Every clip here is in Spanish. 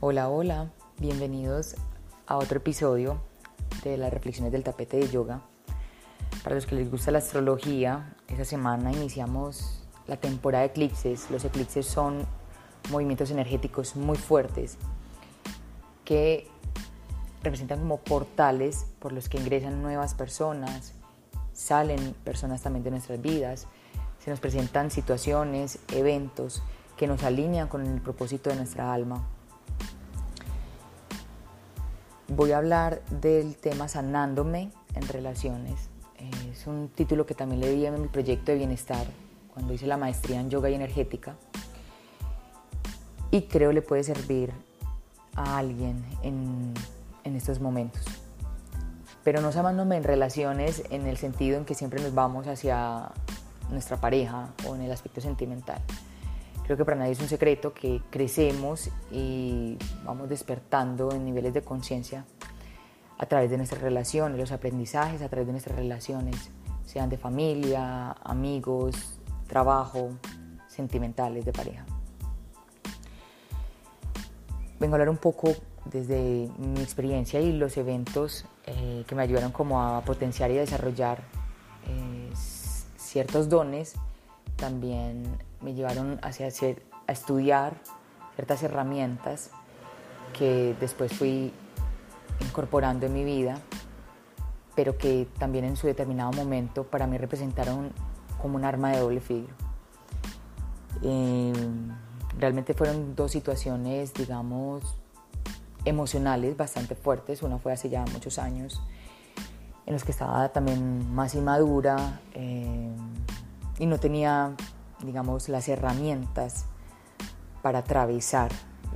Hola, hola, bienvenidos a otro episodio de las reflexiones del tapete de yoga. Para los que les gusta la astrología, esta semana iniciamos la temporada de eclipses. Los eclipses son movimientos energéticos muy fuertes que representan como portales por los que ingresan nuevas personas, salen personas también de nuestras vidas, se nos presentan situaciones, eventos que nos alinean con el propósito de nuestra alma voy a hablar del tema sanándome en relaciones. Es un título que también le di en mi proyecto de bienestar cuando hice la maestría en yoga y energética. Y creo le puede servir a alguien en, en estos momentos. Pero no sanándome en relaciones en el sentido en que siempre nos vamos hacia nuestra pareja o en el aspecto sentimental Creo que para nadie es un secreto que crecemos y vamos despertando en niveles de conciencia a través de nuestras relaciones, los aprendizajes a través de nuestras relaciones, sean de familia, amigos, trabajo, sentimentales, de pareja. Vengo a hablar un poco desde mi experiencia y los eventos eh, que me ayudaron como a potenciar y desarrollar eh, ciertos dones también me llevaron hacia a estudiar ciertas herramientas que después fui incorporando en mi vida, pero que también en su determinado momento para mí representaron como un arma de doble filo. Eh, realmente fueron dos situaciones, digamos, emocionales bastante fuertes. Una fue hace ya muchos años, en los que estaba también más inmadura. Eh, y no tenía, digamos, las herramientas para atravesar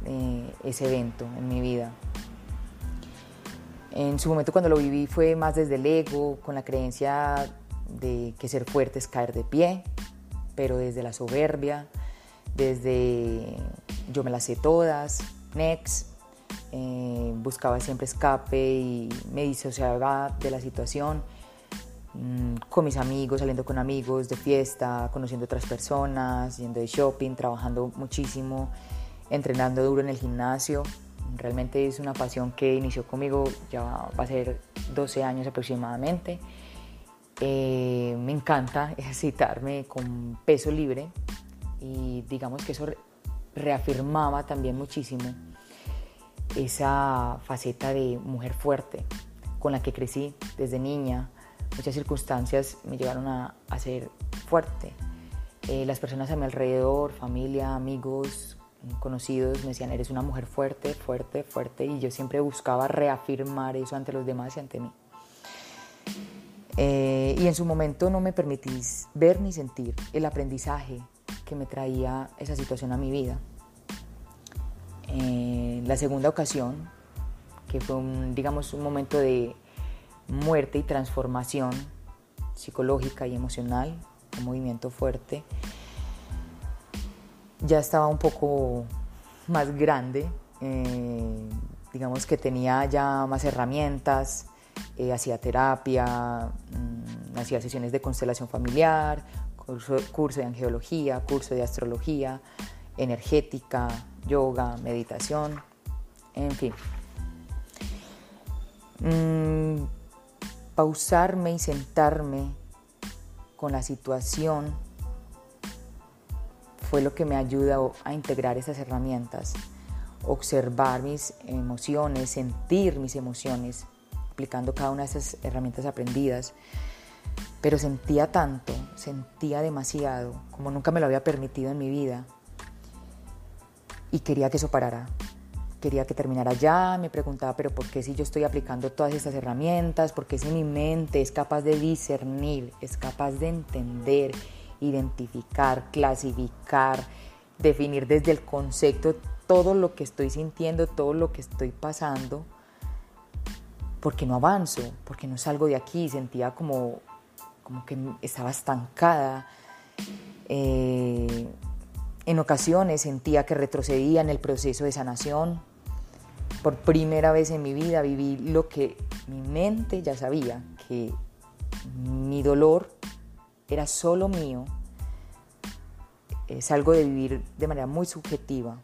eh, ese evento en mi vida. En su momento cuando lo viví fue más desde el ego, con la creencia de que ser fuerte es caer de pie, pero desde la soberbia, desde yo me las sé todas, next, eh, buscaba siempre escape y me disociaba de la situación con mis amigos, saliendo con amigos de fiesta, conociendo otras personas, yendo de shopping, trabajando muchísimo, entrenando duro en el gimnasio. Realmente es una pasión que inició conmigo, ya va a ser 12 años aproximadamente. Eh, me encanta ejercitarme con peso libre y digamos que eso reafirmaba también muchísimo esa faceta de mujer fuerte con la que crecí desde niña, muchas circunstancias me llevaron a, ser fuerte. Eh, las personas a mi alrededor, familia, amigos, conocidos, me decían, eres una mujer fuerte, fuerte, fuerte, y yo siempre buscaba reafirmar eso ante los demás y ante mí. Eh, y en su momento no me permitís ver ni sentir el aprendizaje que me traía esa situación a mi vida. Eh, la segunda ocasión, que fue digamos, un momento de muerte y transformación psicológica y emocional, un movimiento fuerte. Ya estaba un poco más grande, eh, digamos que tenía ya más herramientas, eh, hacía terapia, mm, hacía sesiones de constelación familiar, curso, de angeología, curso de astrología, energética, yoga, meditación, en fin. Mm, pausarme y sentarme con la situación fue lo que me ayudó a integrar esas herramientas, observar mis emociones, sentir mis emociones, aplicando cada una de esas herramientas aprendidas. Pero sentía tanto, sentía demasiado, como nunca me lo había permitido en mi vida, y quería que eso parara, quería que terminara ya, me preguntaba, pero ¿por qué si yo estoy aplicando todas estas herramientas? ¿Por qué si mi mente es capaz de discernir, es capaz de entender, identificar, clasificar, definir desde el concepto todo lo que estoy sintiendo, todo lo que estoy pasando? ¿Por qué no avanzo? ¿Por qué no salgo de aquí? Sentía como, como que estaba estancada. Eh, en ocasiones sentía que retrocedía en el proceso de sanación, por primera vez en mi vida viví lo que mi mente ya sabía, que mi dolor era solo mío. Es algo de vivir de manera muy subjetiva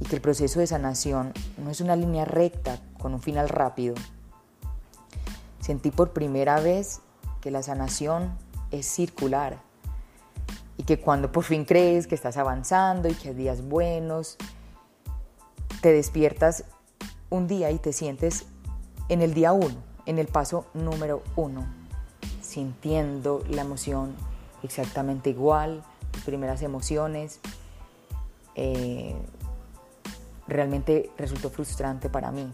y que el proceso de sanación no es una línea recta con un final rápido. Sentí por primera vez que la sanación es circular y que cuando por fin crees que estás avanzando y que hay días buenos, te despiertas un día y te sientes en el día uno, en el paso número uno, sintiendo la emoción exactamente igual, tus primeras emociones. Eh, realmente resultó frustrante para mí.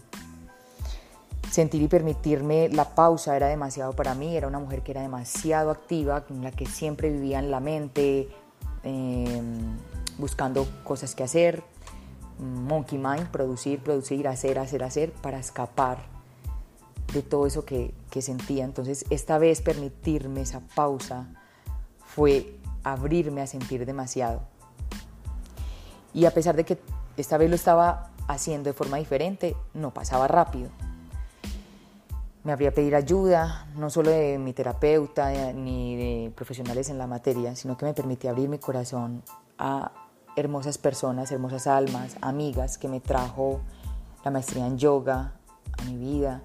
Sentir y permitirme la pausa era demasiado para mí, era una mujer que era demasiado activa, en la que siempre vivía en la mente, em, buscando cosas que hacer, monkey mind, producir, producir, hacer, hacer, hacer, para escapar de todo eso que, que sentía. Entonces, esta vez permitirme esa pausa fue abrirme a sentir demasiado. Y a pesar de que esta vez lo estaba haciendo de forma diferente, no pasaba rápido. Me habría pedir ayuda, no solo de mi terapeuta ni de profesionales en la materia, sino que me permitía abrir mi corazón a hermosas personas, hermosas almas, amigas que me trajo la maestría en yoga a mi vida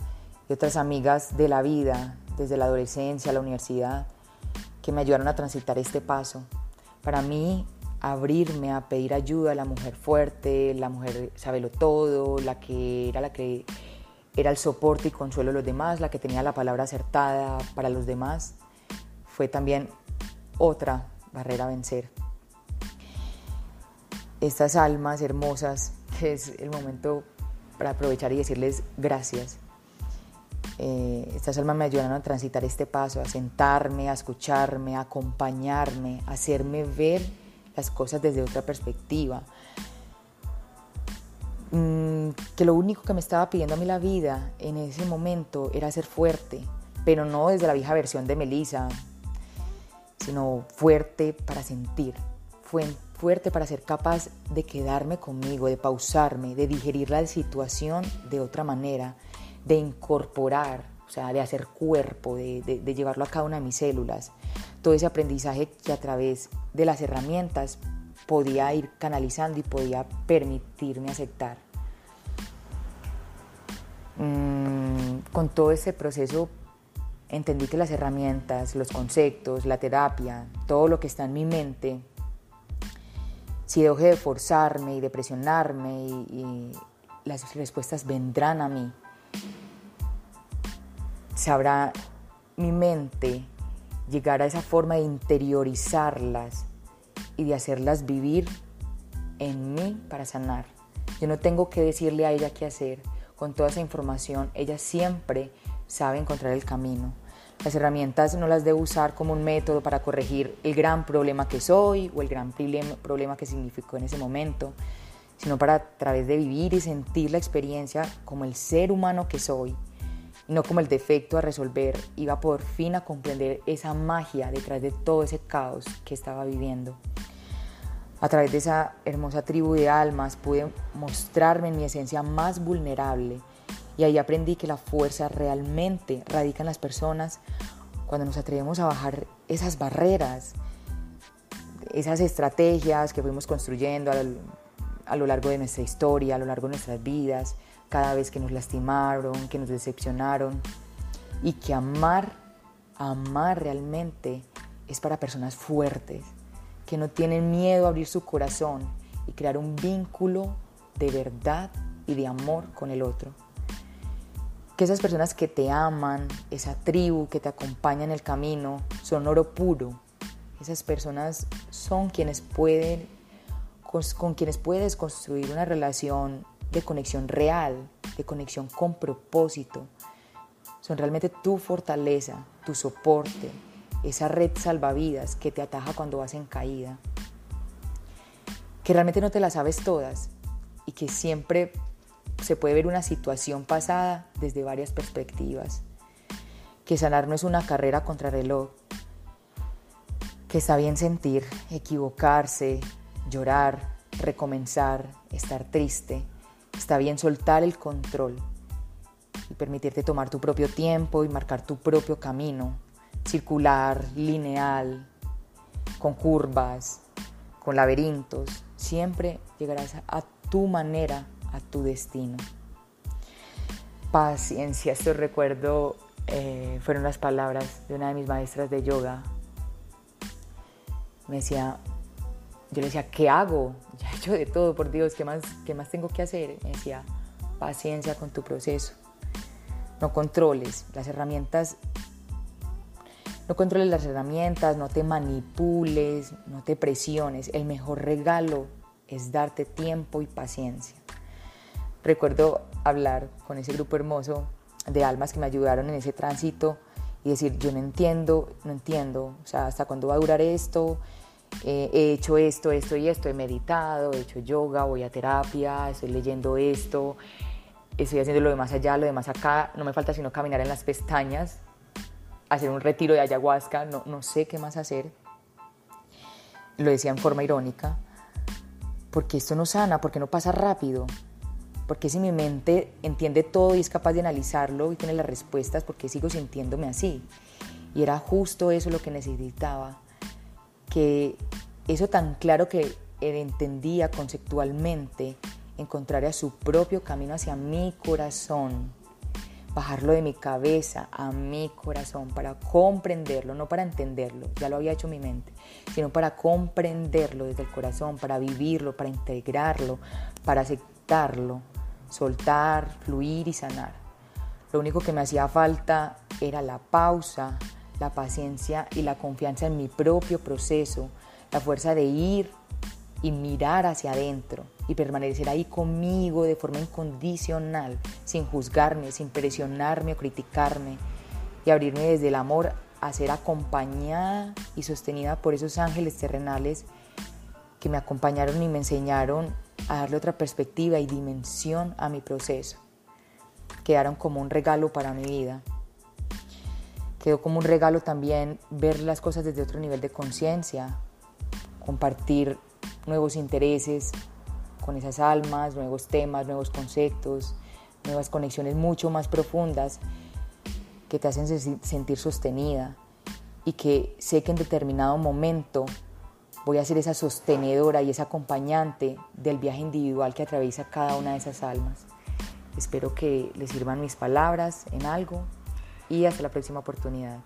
y otras amigas de la vida, desde la adolescencia a la universidad, que me ayudaron a transitar este paso. Para mí, abrirme a pedir ayuda a la mujer fuerte, la mujer sabelo todo, la que era la que era el soporte y consuelo de los demás, la que tenía la palabra acertada para los demás, fue también otra barrera a vencer. Estas almas hermosas, que es el momento para aprovechar y decirles gracias. Eh, estas almas me ayudaron a transitar este paso, a sentarme, a escucharme, a acompañarme, a hacerme ver las cosas desde otra perspectiva. Mm, que lo único que me estaba pidiendo a mí la vida en ese momento era ser fuerte, pero no desde la vieja versión de Melissa, sino fuerte para sentir, fuerte para ser capaz de quedarme conmigo, de pausarme, de digerir la situación de otra manera, de incorporar, o sea, de hacer cuerpo, de, llevarlo a cada una de mis células, todo ese aprendizaje que a través de las herramientas podía ir canalizando y podía permitirme aceptar. Mm, con todo ese proceso entendí que las herramientas, los conceptos, la terapia, todo lo que está en mi mente, si dejo de forzarme y de presionarme y las respuestas vendrán a mí, sabrá mi mente llegar a esa forma de interiorizarlas y de hacerlas vivir en mí para sanar. Yo no tengo que decirle a ella qué hacer. Con toda esa información, ella siempre sabe encontrar el camino. Las herramientas no las debo usar como un método para corregir el gran problema que soy o el gran problema que significó en ese momento, sino para a través de vivir y sentir la experiencia como el ser humano que soy no como el defecto a resolver, iba por fin a comprender esa magia detrás de todo ese caos que estaba viviendo. A través de esa hermosa tribu de almas pude mostrarme en mi esencia más vulnerable y ahí aprendí que la fuerza realmente radica en las personas cuando nos atrevemos a bajar esas barreras, esas estrategias que fuimos construyendo a lo, largo de nuestra historia, a lo largo de nuestras vidas, cada vez que nos lastimaron, que nos decepcionaron y que amar, amar realmente es para personas fuertes, que no tienen miedo a abrir su corazón y crear un vínculo de verdad y de amor con el otro. Que esas personas que te aman, esa tribu que te acompaña en el camino, son oro puro. Esas personas son quienes pueden, con quienes puedes construir una relación de conexión real, de conexión con propósito. Son realmente tu fortaleza, tu soporte, esa red salvavidas que te ataja cuando vas en caída. Que realmente no te la sabes todas y que siempre se puede ver una situación pasada desde varias perspectivas. Que sanar no es una carrera contra reloj. Que está bien sentir, equivocarse, llorar, recomenzar, estar triste, Está bien soltar el control y permitirte tomar tu propio tiempo y marcar tu propio camino, circular, lineal, con curvas, con laberintos. Siempre llegarás a tu manera a tu destino. Paciencia, esto recuerdo, eh, fueron las palabras de una de mis maestras de yoga. Me decía, yo le decía, ¿qué hago? Ya he hecho de todo, por Dios, ¿qué más, qué más tengo que hacer? Me decía, paciencia con tu proceso. No controles las herramientas no controles las herramientas, no te manipules, no te presiones. El mejor regalo es darte tiempo y paciencia. Recuerdo hablar con ese grupo hermoso de almas que me ayudaron en ese tránsito y decir, yo no entiendo, no entiendo, o sea, hasta cuándo va a durar esto, eh, he hecho esto, esto y esto, he meditado, he hecho yoga, voy a terapia, estoy leyendo esto, estoy haciendo lo de más allá, lo de más acá, no me falta sino caminar en las pestañas, hacer un retiro de ayahuasca, no, no sé qué más hacer. Lo decía en forma irónica, porque esto no sana, porque no pasa rápido, porque si mi mente entiende todo y es capaz de analizarlo y tiene las respuestas, porque sigo sintiéndome así. Y era justo eso lo que necesitaba, que eso tan claro que él entendía conceptualmente, encontrara su propio camino hacia mi corazón bajarlo de mi cabeza a mi corazón para comprenderlo, no para entenderlo, ya lo había hecho mi mente, sino para comprenderlo desde el corazón, para vivirlo, para integrarlo, para aceptarlo, soltar, fluir y sanar. Lo único que me hacía falta era la pausa, la paciencia y la confianza en mi propio proceso, la fuerza de ir y mirar hacia adentro y permanecer ahí conmigo de forma incondicional, sin juzgarme, sin presionarme o criticarme y abrirme desde el amor a ser acompañada y sostenida por esos ángeles terrenales que me acompañaron y me enseñaron a darle otra perspectiva y dimensión a mi proceso. Quedaron como un regalo para mi vida. Quedó como un regalo también ver las cosas desde otro nivel de conciencia, compartir nuevos intereses, con esas almas, nuevos temas, nuevos conceptos, nuevas conexiones mucho más profundas que te hacen sentir sostenida y que sé que en determinado momento voy a ser esa sostenedora y esa acompañante del viaje individual que atraviesa cada una de esas almas. Espero que les sirvan mis palabras en algo y hasta la próxima oportunidad.